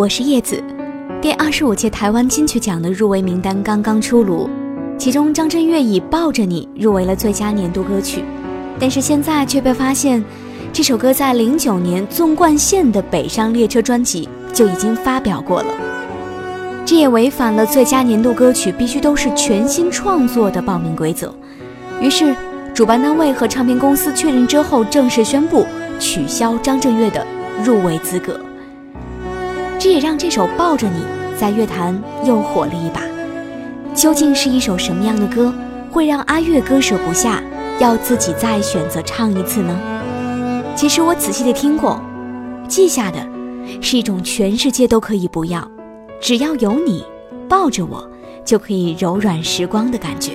我是叶子。第二十五届台湾金曲奖的入围名单刚刚出炉，其中张震岳以《抱着你》入围了最佳年度歌曲，但是现在却被发现，这首歌在零九年纵贯线的《北上列车》专辑就已经发表过了，这也违反了最佳年度歌曲必须都是全新创作的报名规则。于是，主办单位和唱片公司确认之后，正式宣布取消张震岳的入围资格。这也让这首《抱着你》在乐坛又火了一把。究竟是一首什么样的歌，会让阿岳割舍不下，要自己再选择唱一次呢？其实我仔细的听过，记下的是一种全世界都可以不要，只要有你抱着我，就可以柔软时光的感觉。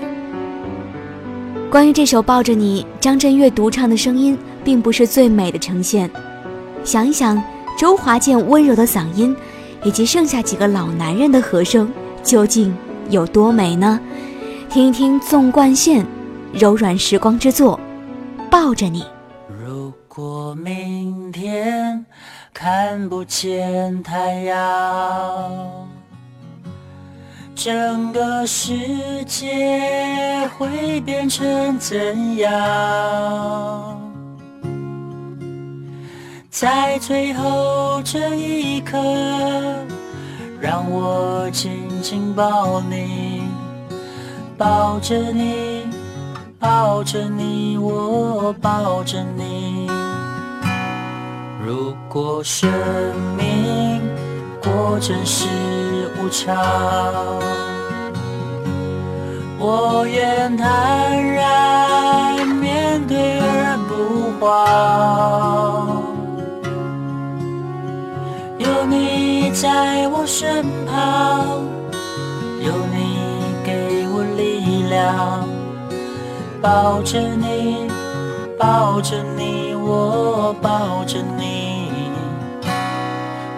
关于这首《抱着你》，张震岳独唱的声音并不是最美的呈现。想一想。周华健温柔的嗓音，以及剩下几个老男人的和声，究竟有多美呢？听一听纵贯线柔软时光之作，抱着你。如果明天看不见太阳，整个世界会变成怎样？在最后这一刻，让我紧紧抱你，抱着你，抱着你，我抱着你。如果生命果真是无常，我愿坦然面对而不慌。在我身旁，有你给我力量，抱着你，抱着你，我抱着你。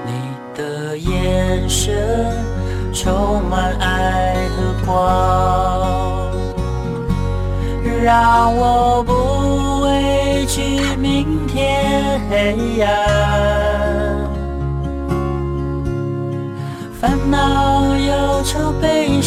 你的眼神充满爱和光，让我不畏惧明天黑暗。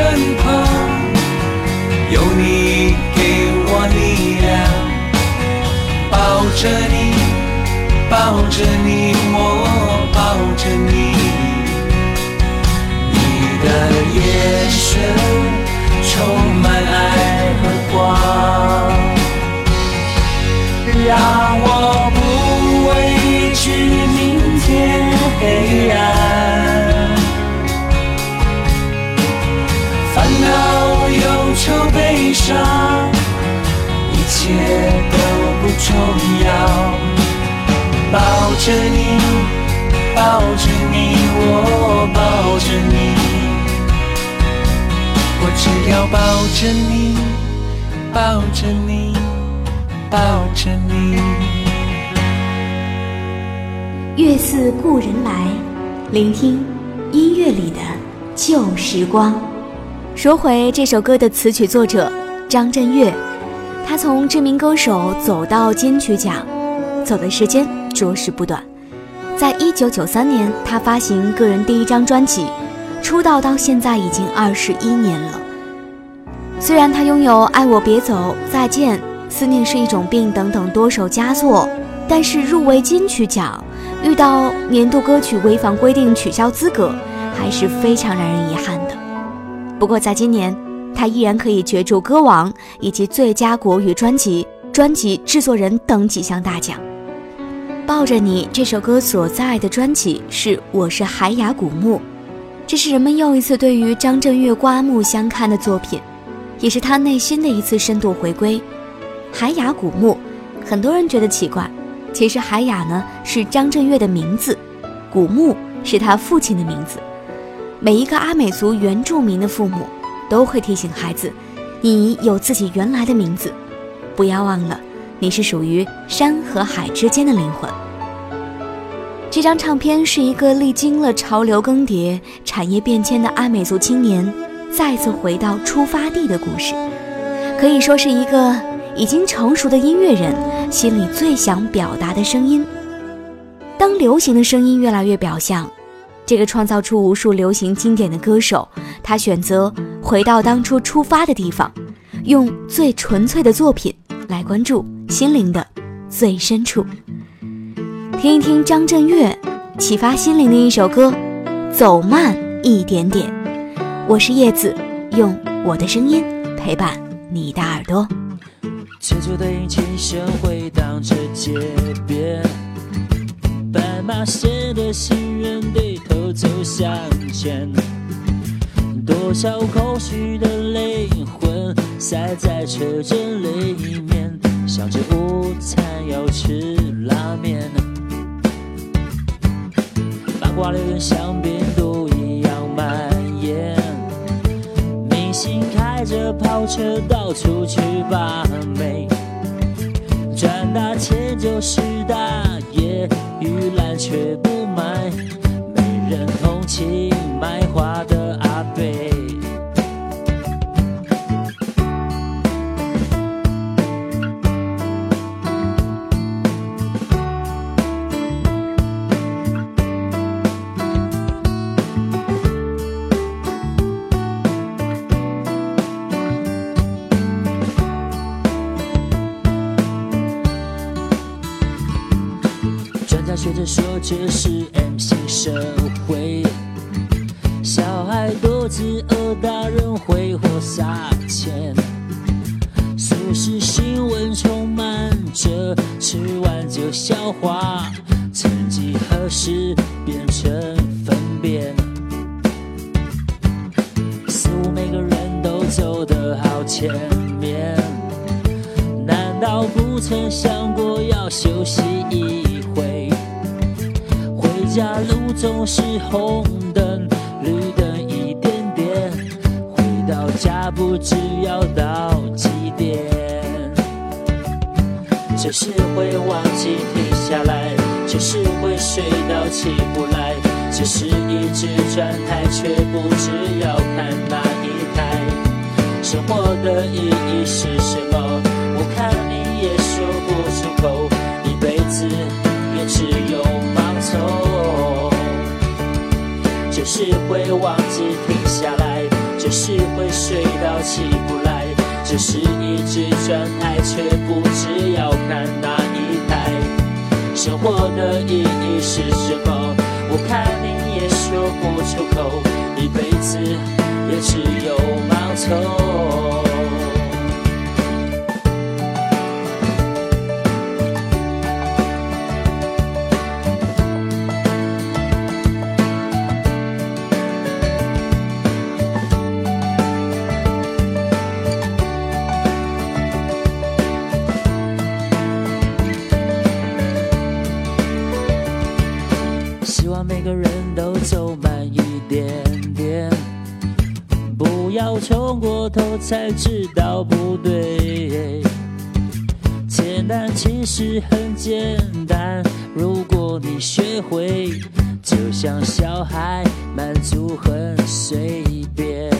在着你，抱着你，我抱着你，我只要抱着你，抱着你，抱着你。月似故人来，聆听音乐里的旧时光。说回这首歌的词曲作者张震岳，他从知名歌手走到金曲奖，走的时间着实不短。在一九九三年，他发行个人第一张专辑，出道到现在已经二十一年了。虽然他拥有《爱我别走》《再见》《思念是一种病》等等多首佳作，但是入围金曲奖，遇到年度歌曲违反规定取消资格，还是非常让人遗憾的。不过在今年，他依然可以角逐歌王以及最佳国语专辑、专辑制作人等几项大奖。抱着你这首歌所在的专辑是《我是海雅古墓》，这是人们又一次对于张震岳刮目相看的作品，也是他内心的一次深度回归。海雅古墓，很多人觉得奇怪，其实海雅呢是张震岳的名字，古墓是他父亲的名字。每一个阿美族原住民的父母都会提醒孩子，你有自己原来的名字，不要忘了。你是属于山和海之间的灵魂。这张唱片是一个历经了潮流更迭、产业变迁的阿美族青年再次回到出发地的故事，可以说是一个已经成熟的音乐人心里最想表达的声音。当流行的声音越来越表象，这个创造出无数流行经典的歌手，他选择回到当初出发的地方，用最纯粹的作品来关注。心灵的最深处，听一听张震岳启发心灵的一首歌，走慢一点点。我是叶子，用我的声音陪伴你的耳朵。车走的引擎声回荡着街边，斑马线的行人低头走向前，多少空虚的灵魂塞在车阵里面。想着午餐要吃拉面，八卦流言像病毒一样蔓延。明星开着跑车到处去把妹，赚大钱就是大爷，玉兰却不买，没人同情说这是 M 型社会，小孩肚子饿，大人挥霍撒钱，俗世新闻充满着吃完就消化，曾几何时变成粪便，似乎每个人都走得好前面，难道不曾想过要休息一？家路总是红灯绿灯一点点，回到家不知要到几点。只是会忘记停下来，只是会睡到起不来，只是一直转台却不知要看哪一台。生活的意义是什么？我看你也说不出口，一辈子也只有只是会忘记停下来，只是会睡到起不来，只是一直转台却不知要看哪一台。生活的意义是什么？我看你也说不出口，一辈子也只有盲从。要冲过头才知道不对。简单其实很简单，如果你学会，就像小孩满足很随便。